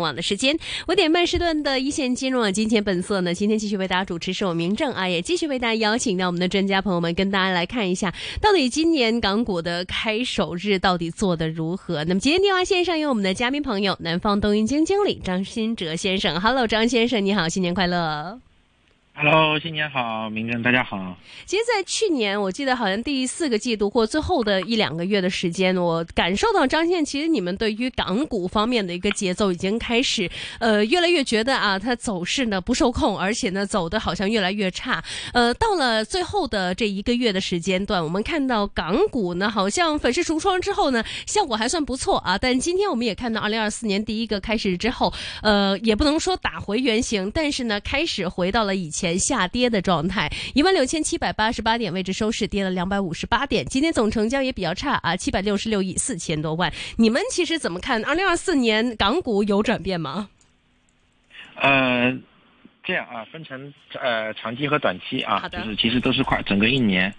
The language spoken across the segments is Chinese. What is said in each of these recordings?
网的时间，五点半时段的一线金融网金钱本色呢，今天继续为大家主持是我明正啊，也继续为大家邀请到我们的专家朋友们，跟大家来看一下，到底今年港股的开首日到底做得如何？那么今天电话线上有我们的嘉宾朋友，南方东云经经理张新哲先生，Hello，张先生，你好，新年快乐。Hello，新年好，明正大家好。其实，在去年，我记得好像第四个季度或最后的一两个月的时间，我感受到张线，其实你们对于港股方面的一个节奏已经开始，呃，越来越觉得啊，它走势呢不受控，而且呢走的好像越来越差。呃，到了最后的这一个月的时间段，我们看到港股呢好像粉饰橱窗之后呢，效果还算不错啊。但今天我们也看到，二零二四年第一个开始之后，呃，也不能说打回原形，但是呢，开始回到了以前。前下跌的状态，一万六千七百八十八点位置收市，跌了两百五十八点。今天总成交也比较差啊，七百六十六亿四千多万。你们其实怎么看？二零二四年港股有转变吗？呃，这样啊，分成呃长期和短期啊，就是其实都是快整个一年。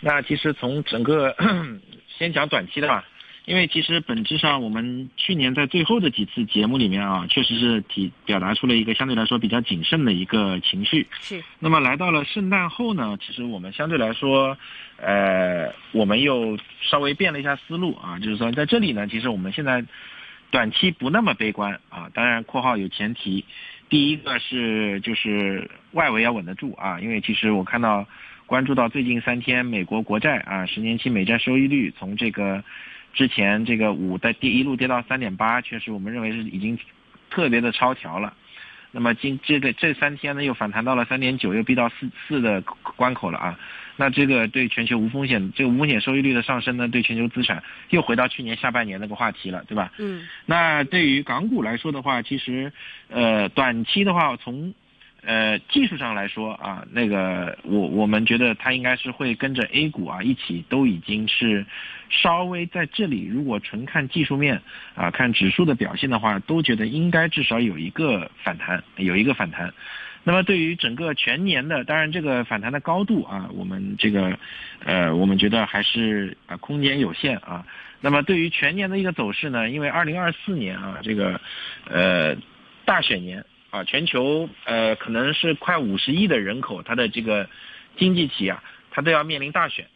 那其实从整个 先讲短期的吧。因为其实本质上，我们去年在最后的几次节目里面啊，确实是体表达出了一个相对来说比较谨慎的一个情绪。是。那么来到了圣诞后呢，其实我们相对来说，呃，我们又稍微变了一下思路啊，就是说在这里呢，其实我们现在短期不那么悲观啊。当然，括号有前提，第一个是就是外围要稳得住啊，因为其实我看到关注到最近三天美国国债啊，十年期美债收益率从这个。之前这个五在跌一路跌到三点八，确实我们认为是已经特别的超调了。那么今这个这三天呢又反弹到了三点九，又逼到四四的关口了啊。那这个对全球无风险这个无风险收益率的上升呢，对全球资产又回到去年下半年那个话题了，对吧？嗯。那对于港股来说的话，其实呃短期的话从。呃，技术上来说啊，那个我我们觉得它应该是会跟着 A 股啊一起都已经是稍微在这里，如果纯看技术面啊，看指数的表现的话，都觉得应该至少有一个反弹，有一个反弹。那么对于整个全年的，当然这个反弹的高度啊，我们这个呃，我们觉得还是啊空间有限啊。那么对于全年的一个走势呢，因为二零二四年啊这个呃大选年。啊，全球呃可能是快五十亿的人口，它的这个经济体啊，它都要面临大选，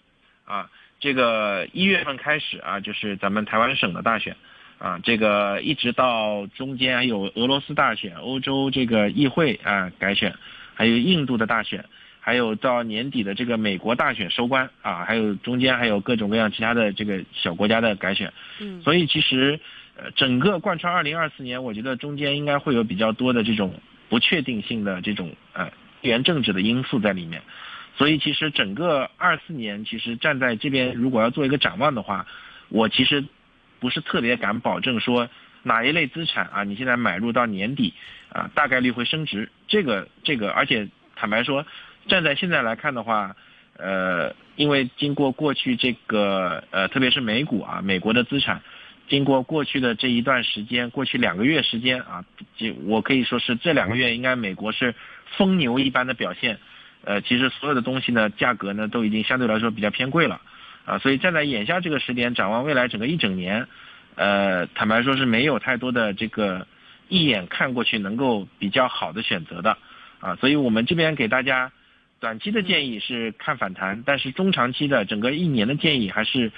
啊，这个一月份开始啊，就是咱们台湾省的大选，啊，这个一直到中间还有俄罗斯大选、欧洲这个议会啊改选，还有印度的大选，还有到年底的这个美国大选收官啊，还有中间还有各种各样其他的这个小国家的改选，嗯，所以其实。呃，整个贯穿二零二四年，我觉得中间应该会有比较多的这种不确定性的这种呃地缘政治的因素在里面，所以其实整个二四年，其实站在这边如果要做一个展望的话，我其实不是特别敢保证说哪一类资产啊，你现在买入到年底啊，大概率会升值。这个这个，而且坦白说，站在现在来看的话，呃，因为经过过去这个呃，特别是美股啊，美国的资产。经过过去的这一段时间，过去两个月时间啊，就我可以说是这两个月应该美国是疯牛一般的表现，呃，其实所有的东西呢，价格呢都已经相对来说比较偏贵了，啊，所以站在眼下这个时点，展望未来整个一整年，呃，坦白说是没有太多的这个一眼看过去能够比较好的选择的，啊，所以我们这边给大家短期的建议是看反弹，但是中长期的整个一年的建议还是。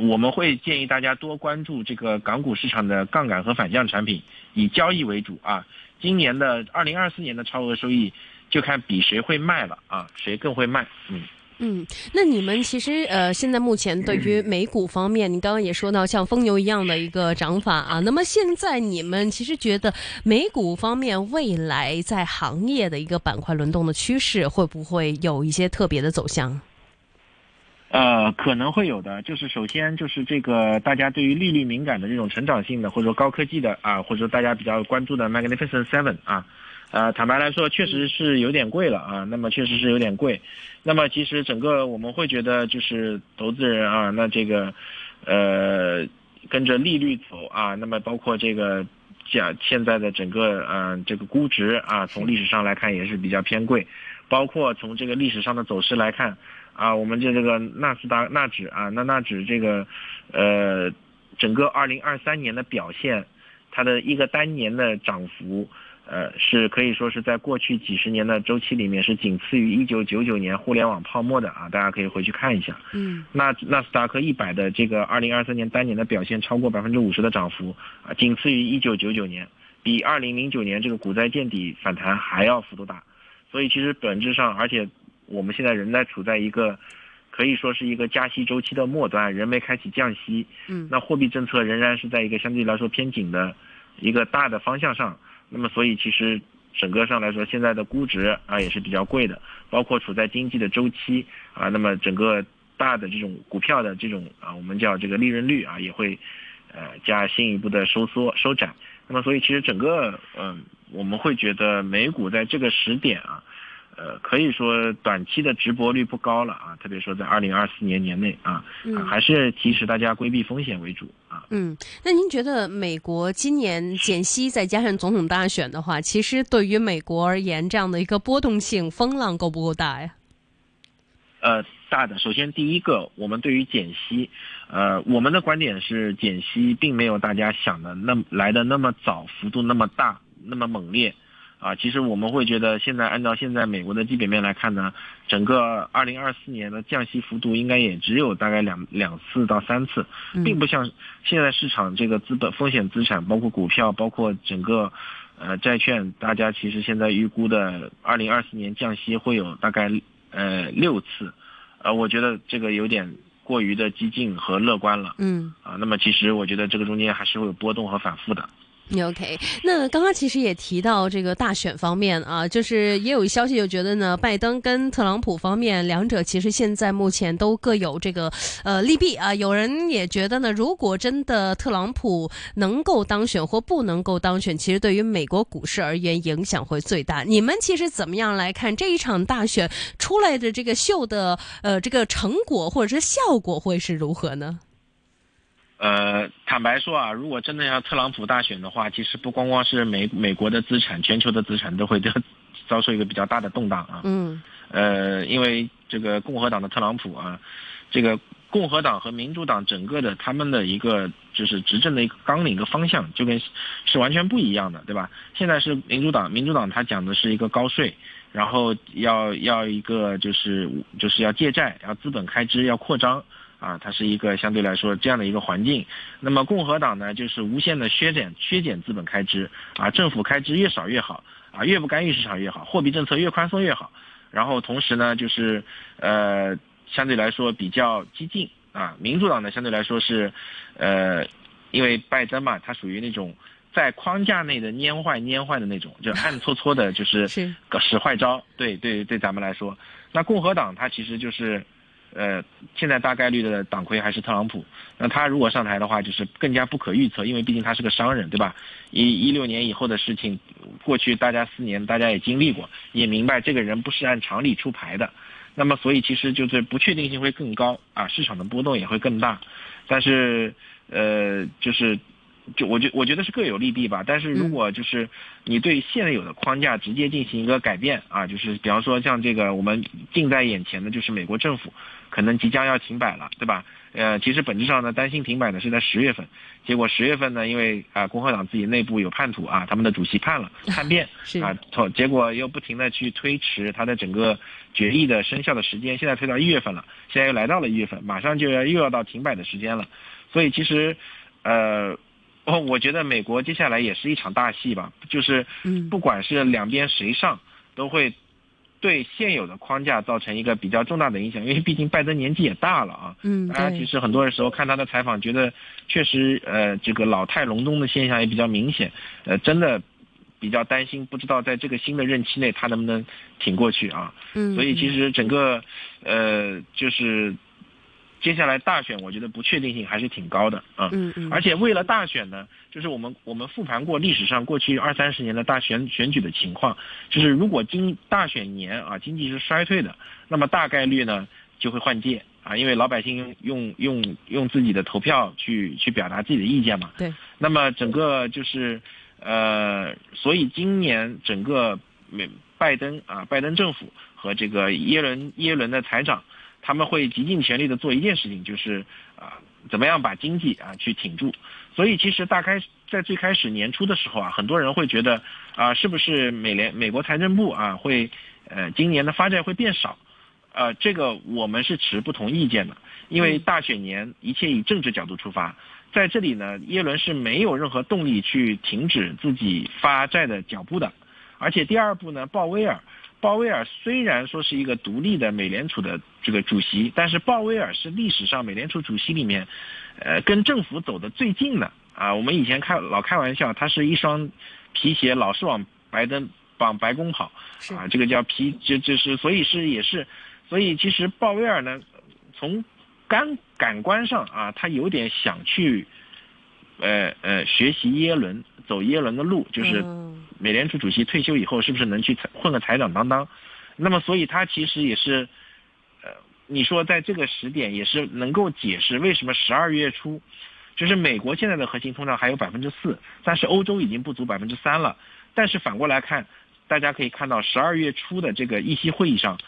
我们会建议大家多关注这个港股市场的杠杆和反向产品，以交易为主啊。今年的二零二四年的超额收益，就看比谁会卖了啊，谁更会卖。嗯嗯，那你们其实呃，现在目前对于 美股方面，你刚刚也说到像疯牛一样的一个涨法啊。那么现在你们其实觉得美股方面未来在行业的一个板块轮动的趋势，会不会有一些特别的走向？呃，可能会有的，就是首先就是这个大家对于利率敏感的这种成长性的，或者说高科技的啊，或者说大家比较关注的 Magnificent Seven 啊，呃，坦白来说确实是有点贵了啊，那么确实是有点贵，那么其实整个我们会觉得就是投资人啊，那这个呃跟着利率走啊，那么包括这个讲现在的整个嗯这个估值啊，从历史上来看也是比较偏贵，包括从这个历史上的走势来看。啊，我们就这个纳斯达纳指啊，那纳指这个，呃，整个二零二三年的表现，它的一个单年的涨幅。呃，是可以说是在过去几十年的周期里面是仅次于一九九九年互联网泡沫的啊，大家可以回去看一下。嗯，那纳斯达克一百的这个二零二三年单年的表现超过百分之五十的涨幅啊，仅次于一九九九年，比二零零九年这个股灾见底反弹还要幅度大。所以其实本质上，而且我们现在仍在处在一个可以说是一个加息周期的末端，仍没开启降息。嗯，那货币政策仍然是在一个相对来说偏紧的一个大的方向上。那么，所以其实整个上来说，现在的估值啊也是比较贵的，包括处在经济的周期啊，那么整个大的这种股票的这种啊，我们叫这个利润率啊，也会呃加进一步的收缩收窄。那么，所以其实整个嗯，我们会觉得美股在这个时点啊。呃，可以说短期的直播率不高了啊，特别说在二零二四年年内啊，还是提示大家规避风险为主啊。嗯，那您觉得美国今年减息再加上总统大选的话，其实对于美国而言，这样的一个波动性风浪够不够大呀？呃，大的。首先第一个，我们对于减息，呃，我们的观点是减息并没有大家想的那么来的那么早，幅度那么大，那么猛烈。啊，其实我们会觉得，现在按照现在美国的基本面来看呢，整个二零二四年的降息幅度应该也只有大概两两次到三次，并不像现在市场这个资本风险资产，包括股票，包括整个呃债券，大家其实现在预估的二零二四年降息会有大概呃六次，呃，我觉得这个有点过于的激进和乐观了。嗯。啊，那么其实我觉得这个中间还是会有波动和反复的。OK，那刚刚其实也提到这个大选方面啊，就是也有消息就觉得呢，拜登跟特朗普方面两者其实现在目前都各有这个呃利弊啊。有人也觉得呢，如果真的特朗普能够当选或不能够当选，其实对于美国股市而言影响会最大。你们其实怎么样来看这一场大选出来的这个秀的呃这个成果或者是效果会是如何呢？呃，坦白说啊，如果真的要特朗普大选的话，其实不光光是美美国的资产，全球的资产都会 遭受一个比较大的动荡啊。嗯。呃，因为这个共和党的特朗普啊，这个共和党和民主党整个的他们的一个就是执政的一个纲领、一个方向，就跟是完全不一样的，对吧？现在是民主党，民主党他讲的是一个高税，然后要要一个就是就是要借债，要资本开支要扩张。啊，它是一个相对来说这样的一个环境。那么共和党呢，就是无限的削减削减资本开支啊，政府开支越少越好啊，越不干预市场越好，货币政策越宽松越好。然后同时呢，就是呃，相对来说比较激进啊。民主党呢，相对来说是呃，因为拜登嘛，他属于那种在框架内的蔫坏蔫坏的那种，就暗搓搓的，就是 个使坏招。对对对，咱们来说，那共和党它其实就是。呃，现在大概率的党魁还是特朗普。那他如果上台的话，就是更加不可预测，因为毕竟他是个商人，对吧？一一六年以后的事情，过去大家四年大家也经历过，也明白这个人不是按常理出牌的。那么，所以其实就是不确定性会更高啊，市场的波动也会更大。但是，呃，就是。就我觉我觉得是各有利弊吧，但是如果就是你对现有的框架直接进行一个改变啊，就是比方说像这个我们近在眼前的就是美国政府可能即将要停摆了，对吧？呃，其实本质上呢，担心停摆呢是在十月份，结果十月份呢，因为啊共和党自己内部有叛徒啊，他们的主席叛了 叛变啊，结果又不停的去推迟他的整个决议的生效的时间，现在推到一月份了，现在又来到了一月份，马上就要又要到停摆的时间了，所以其实呃。哦，我觉得美国接下来也是一场大戏吧，就是不管是两边谁上，都会对现有的框架造成一个比较重大的影响，因为毕竟拜登年纪也大了啊。嗯，大家其实很多的时候看他的采访，觉得确实呃这个老态龙钟的现象也比较明显，呃真的比较担心，不知道在这个新的任期内他能不能挺过去啊。嗯，所以其实整个呃就是。接下来大选，我觉得不确定性还是挺高的啊。嗯嗯。而且为了大选呢，就是我们我们复盘过历史上过去二三十年的大选选举的情况，就是如果经大选年啊经济是衰退的，那么大概率呢就会换届啊，因为老百姓用用用用自己的投票去去表达自己的意见嘛。对。那么整个就是呃，所以今年整个美拜登啊拜登政府和这个耶伦耶伦的财长。他们会极尽全力的做一件事情，就是啊，怎么样把经济啊去挺住。所以其实大开在最开始年初的时候啊，很多人会觉得啊，是不是美联美国财政部啊会呃今年的发债会变少？呃，这个我们是持不同意见的，因为大选年一切以政治角度出发，在这里呢，耶伦是没有任何动力去停止自己发债的脚步的，而且第二步呢，鲍威尔，鲍威尔虽然说是一个独立的美联储的这个主席，但是鲍威尔是历史上美联储主席里面，呃，跟政府走的最近的啊。我们以前开老开玩笑，他是一双皮鞋老是往白登往白宫跑，啊，这个叫皮就就是所以是也是。所以其实鲍威尔呢，从感感官上啊，他有点想去，呃呃，学习耶伦，走耶伦的路，就是美联储主席退休以后是不是能去混个财长当当？那么所以他其实也是，呃，你说在这个时点也是能够解释为什么十二月初，就是美国现在的核心通胀还有百分之四，但是欧洲已经不足百分之三了。但是反过来看，大家可以看到十二月初的这个议息会议上。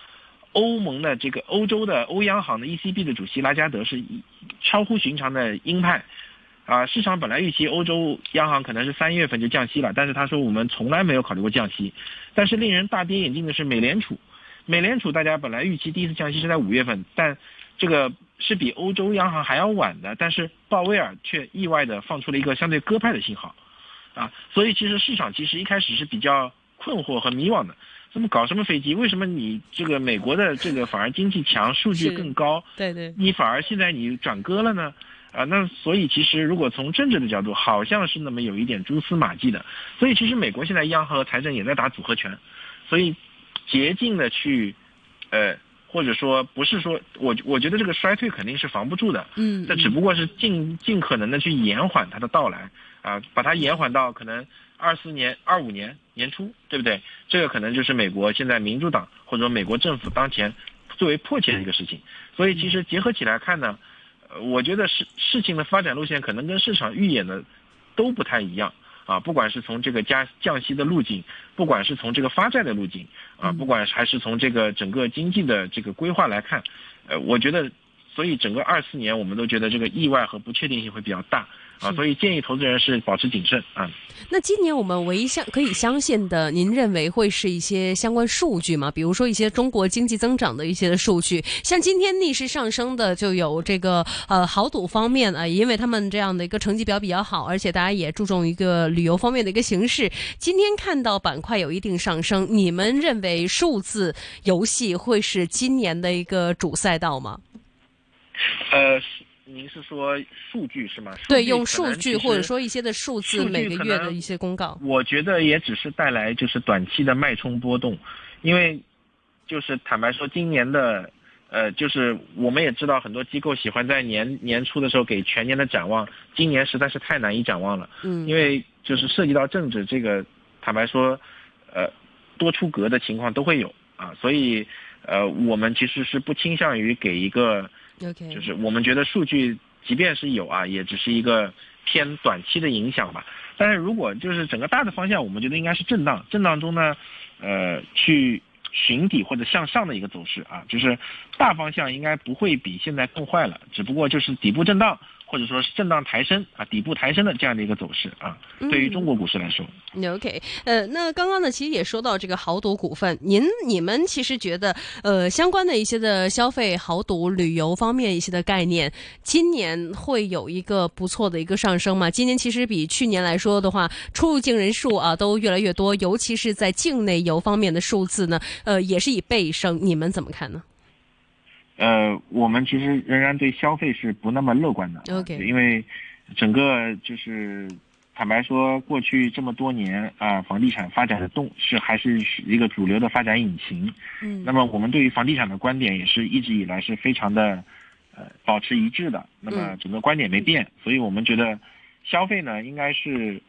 欧盟的这个欧洲的欧央行的 ECB 的主席拉加德是超乎寻常的鹰派，啊，市场本来预期欧洲央行可能是三月份就降息了，但是他说我们从来没有考虑过降息。但是令人大跌眼镜的是美联储，美联储大家本来预期第一次降息是在五月份，但这个是比欧洲央行还要晚的，但是鲍威尔却意外的放出了一个相对鸽派的信号，啊，所以其实市场其实一开始是比较困惑和迷惘的。怎么搞什么飞机？为什么你这个美国的这个反而经济强，数据更高？对对，你反而现在你转鸽了呢？啊，那所以其实如果从政治的角度，好像是那么有一点蛛丝马迹的。所以其实美国现在央行和财政也在打组合拳，所以捷径的去，呃，或者说不是说我我觉得这个衰退肯定是防不住的。嗯，这只不过是尽尽可能的去延缓它的到来啊，把它延缓到可能。二四年、二五年年初，对不对？这个可能就是美国现在民主党或者说美国政府当前最为迫切的一个事情。所以其实结合起来看呢，呃，我觉得事事情的发展路线可能跟市场预演的都不太一样啊。不管是从这个加降息的路径，不管是从这个发债的路径啊，不管还是从这个整个经济的这个规划来看，呃，我觉得，所以整个二四年我们都觉得这个意外和不确定性会比较大。啊，所以建议投资人是保持谨慎啊。那今年我们唯一相可以相信的，您认为会是一些相关数据吗？比如说一些中国经济增长的一些的数据，像今天逆势上升的就有这个呃豪赌方面啊，因为他们这样的一个成绩表比较好，而且大家也注重一个旅游方面的一个形式。今天看到板块有一定上升，你们认为数字游戏会是今年的一个主赛道吗？呃。您是说数据是吗？对，用数据或者说一些的数字，每个月的一些公告。我觉得也只是带来就是短期的脉冲波动，因为就是坦白说，今年的呃，就是我们也知道很多机构喜欢在年年初的时候给全年的展望，今年实在是太难以展望了。嗯，因为就是涉及到政治这个，坦白说，呃，多出格的情况都会有啊，所以呃，我们其实是不倾向于给一个。就是我们觉得数据即便是有啊，也只是一个偏短期的影响吧。但是如果就是整个大的方向，我们觉得应该是震荡，震荡中呢，呃，去寻底或者向上的一个走势啊，就是大方向应该不会比现在更坏了，只不过就是底部震荡。或者说是震荡抬升啊，底部抬升的这样的一个走势啊，对于中国股市来说，OK，呃，那刚刚呢，其实也说到这个豪赌股份，您你们其实觉得，呃，相关的一些的消费、豪赌、旅游方面一些的概念，今年会有一个不错的一个上升吗？今年其实比去年来说的话，出入境人数啊都越来越多，尤其是在境内游方面的数字呢，呃，也是以倍升，你们怎么看呢？呃，我们其实仍然对消费是不那么乐观的，OK，因为整个就是坦白说，过去这么多年啊，房地产发展的动是还是一个主流的发展引擎。嗯，那么我们对于房地产的观点也是一直以来是非常的呃保持一致的。那么整个观点没变，所以我们觉得消费呢应该是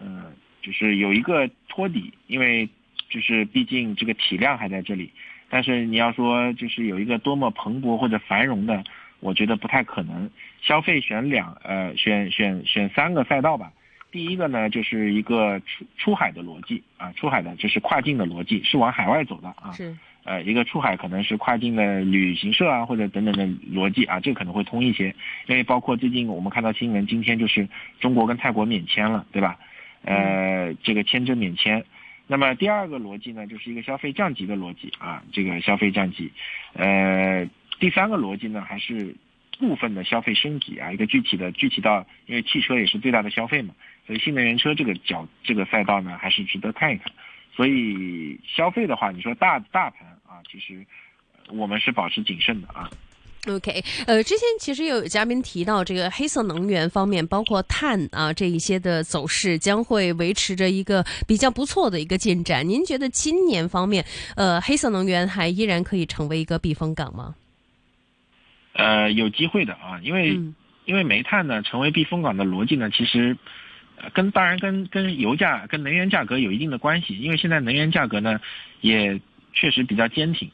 呃就是有一个托底，因为就是毕竟这个体量还在这里。但是你要说就是有一个多么蓬勃或者繁荣的，我觉得不太可能。消费选两呃选选选三个赛道吧，第一个呢，就是一个出出海的逻辑啊，出海的就是跨境的逻辑，是往海外走的啊。是。呃，一个出海可能是跨境的旅行社啊，或者等等的逻辑啊，这个可能会通一些，因为包括最近我们看到新闻，今天就是中国跟泰国免签了，对吧？呃，这个签证免签。那么第二个逻辑呢，就是一个消费降级的逻辑啊，这个消费降级。呃，第三个逻辑呢，还是部分的消费升级啊，一个具体的具体到，因为汽车也是最大的消费嘛，所以新能源车这个角这个赛道呢，还是值得看一看。所以消费的话，你说大大盘啊，其实我们是保持谨慎的啊。OK，呃，之前其实有嘉宾提到这个黑色能源方面，包括碳啊这一些的走势将会维持着一个比较不错的一个进展。您觉得今年方面，呃，黑色能源还依然可以成为一个避风港吗？呃，有机会的啊，因为因为煤炭呢成为避风港的逻辑呢，其实。跟当然跟跟油价跟能源价格有一定的关系，因为现在能源价格呢也确实比较坚挺，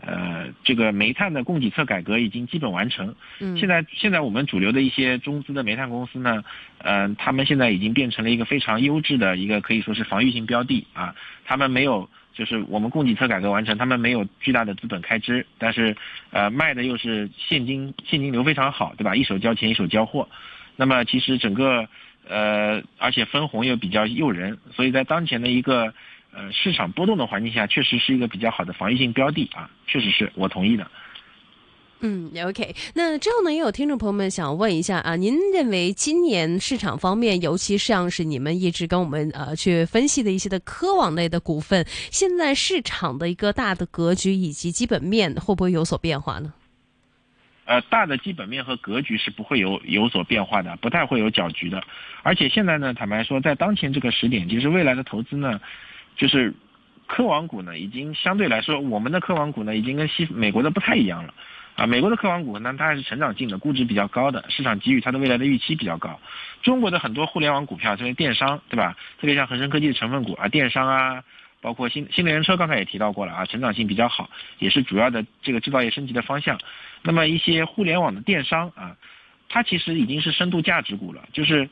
呃，这个煤炭的供给侧改革已经基本完成。嗯，现在现在我们主流的一些中资的煤炭公司呢，呃，他们现在已经变成了一个非常优质的一个可以说是防御性标的啊。他们没有就是我们供给侧改革完成，他们没有巨大的资本开支，但是呃卖的又是现金现金流非常好，对吧？一手交钱一手交货，那么其实整个。呃，而且分红又比较诱人，所以在当前的一个呃市场波动的环境下，确实是一个比较好的防御性标的啊，确实是我同意的。嗯，OK。那之后呢，也有听众朋友们想问一下啊，您认为今年市场方面，尤其像是你们一直跟我们呃去分析的一些的科网类的股份，现在市场的一个大的格局以及基本面会不会有所变化呢？呃，大的基本面和格局是不会有有所变化的，不太会有搅局的。而且现在呢，坦白说，在当前这个时点，其实未来的投资呢，就是科网股呢，已经相对来说，我们的科网股呢，已经跟西美国的不太一样了。啊，美国的科网股呢，它还是成长性的，估值比较高的，市场给予它的未来的预期比较高。中国的很多互联网股票，这些电商，对吧？特别像恒生科技的成分股啊，电商啊，包括新新能源车，刚才也提到过了啊，成长性比较好，也是主要的这个制造业升级的方向。那么一些互联网的电商啊，它其实已经是深度价值股了，就是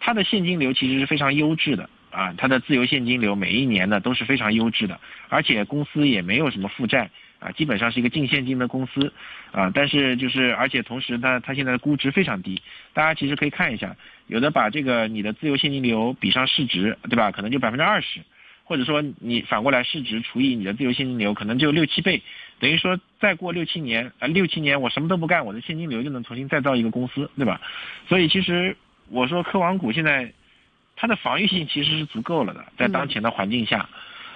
它的现金流其实是非常优质的啊，它的自由现金流每一年呢都是非常优质的，而且公司也没有什么负债啊，基本上是一个净现金的公司啊，但是就是而且同时呢，它现在的估值非常低，大家其实可以看一下，有的把这个你的自由现金流比上市值，对吧？可能就百分之二十。或者说你反过来市值除以你的自由现金流，可能就六七倍，等于说再过六七年啊，六七年我什么都不干，我的现金流就能重新再造一个公司，对吧？所以其实我说科网股现在它的防御性其实是足够了的，在当前的环境下，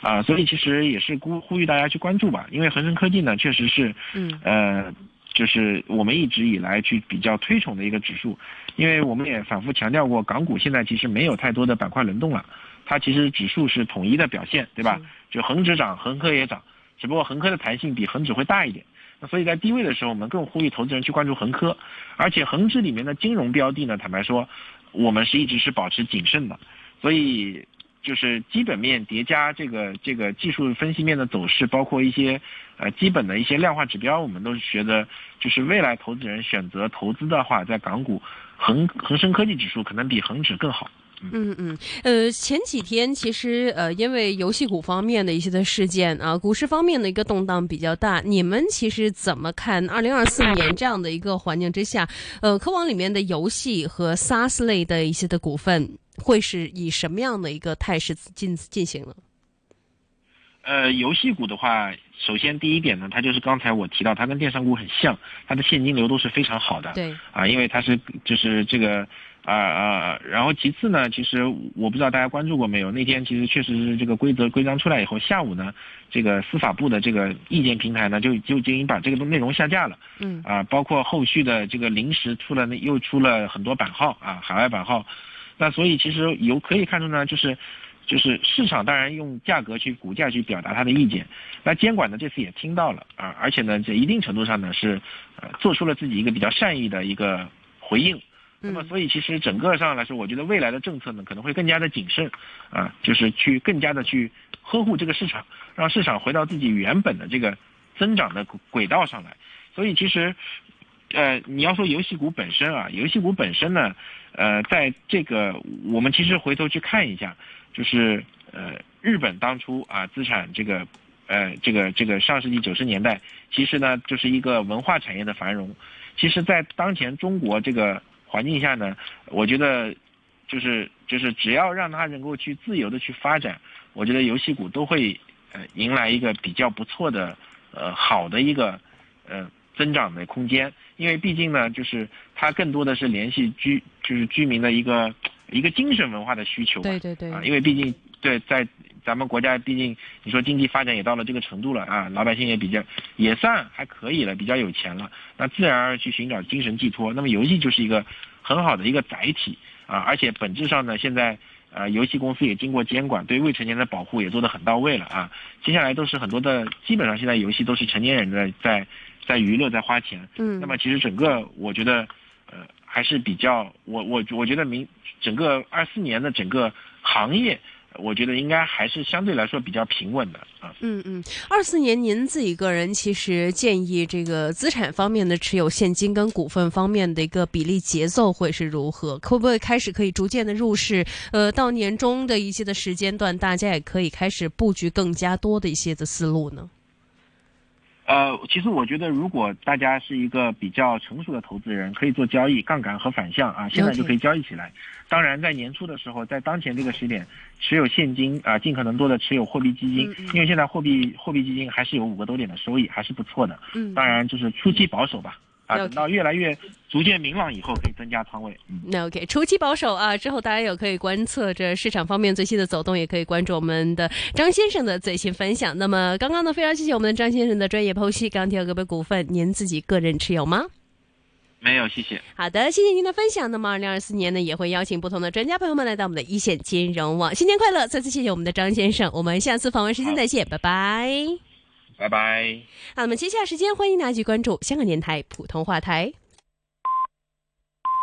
啊，所以其实也是呼呼吁大家去关注吧，因为恒生科技呢确实是，嗯，呃，就是我们一直以来去比较推崇的一个指数，因为我们也反复强调过，港股现在其实没有太多的板块轮动了。它其实指数是统一的表现，对吧？就恒指涨，恒科也涨，只不过恒科的弹性比恒指会大一点。那所以在低位的时候，我们更呼吁投资人去关注恒科，而且恒指里面的金融标的呢，坦白说，我们是一直是保持谨慎的。所以就是基本面叠加这个这个技术分析面的走势，包括一些呃基本的一些量化指标，我们都是觉得，就是未来投资人选择投资的话，在港股恒恒生科技指数可能比恒指更好。嗯嗯，呃，前几天其实呃，因为游戏股方面的一些的事件啊，股市方面的一个动荡比较大。你们其实怎么看二零二四年这样的一个环境之下，呃，科网里面的游戏和 SaaS 类的一些的股份会是以什么样的一个态势进进行呢？呃，游戏股的话，首先第一点呢，它就是刚才我提到，它跟电商股很像，它的现金流都是非常好的。对。啊，因为它是就是这个。啊啊，然后其次呢，其实我不知道大家关注过没有，那天其实确实是这个规则规章出来以后，下午呢，这个司法部的这个意见平台呢，就就已经把这个内容下架了。嗯。啊，包括后续的这个临时出了那又出了很多版号啊，海外版号。那所以其实由可以看出呢，就是就是市场当然用价格去股价去表达他的意见，那监管呢这次也听到了啊，而且呢在一定程度上呢是呃做出了自己一个比较善意的一个回应。那么，所以其实整个上来说，我觉得未来的政策呢，可能会更加的谨慎，啊，就是去更加的去呵护这个市场，让市场回到自己原本的这个增长的轨道上来。所以其实，呃，你要说游戏股本身啊，游戏股本身呢，呃，在这个我们其实回头去看一下，就是呃，日本当初啊，资产这个，呃，这个这个上世纪九十年代，其实呢就是一个文化产业的繁荣。其实，在当前中国这个环境下呢，我觉得，就是就是只要让它能够去自由的去发展，我觉得游戏股都会呃迎来一个比较不错的呃好的一个呃增长的空间。因为毕竟呢，就是它更多的是联系居就是居民的一个一个精神文化的需求。对对对。啊，因为毕竟对在。咱们国家毕竟，你说经济发展也到了这个程度了啊，老百姓也比较也算还可以了，比较有钱了，那自然而然去寻找精神寄托。那么游戏就是一个很好的一个载体啊，而且本质上呢，现在呃游戏公司也经过监管，对未成年的保护也做得很到位了啊。接下来都是很多的，基本上现在游戏都是成年人的在在娱乐在花钱。嗯。那么其实整个我觉得呃还是比较我我我觉得明整个二四年的整个行业。我觉得应该还是相对来说比较平稳的啊。嗯嗯，二四年您自己个人其实建议这个资产方面的持有现金跟股份方面的一个比例节奏会是如何？会不会开始可以逐渐的入市？呃，到年终的一些的时间段，大家也可以开始布局更加多的一些的思路呢？呃，其实我觉得，如果大家是一个比较成熟的投资人，可以做交易、杠杆和反向啊，现在就可以交易起来。当然，在年初的时候，在当前这个时点，持有现金啊，尽可能多的持有货币基金，因为现在货币货币基金还是有五个多点的收益，还是不错的。嗯，当然就是初期保守吧。啊，等到越来越逐渐明朗以后，可以增加仓位。那 OK，初期保守啊，之后大家有可以观测着市场方面最新的走动，也可以关注我们的张先生的最新分享。那么刚刚呢，非常谢谢我们的张先生的专业剖析。钢铁股份股份，您自己个人持有吗？没有，谢谢。好的，谢谢您的分享。那么二零二四年呢，也会邀请不同的专家朋友们来到我们的一线金融网。新年快乐！再次谢谢我们的张先生。我们下次访问时间再见，拜拜。拜拜。好，那么接下来时间，欢迎大家去关注香港电台普通话台。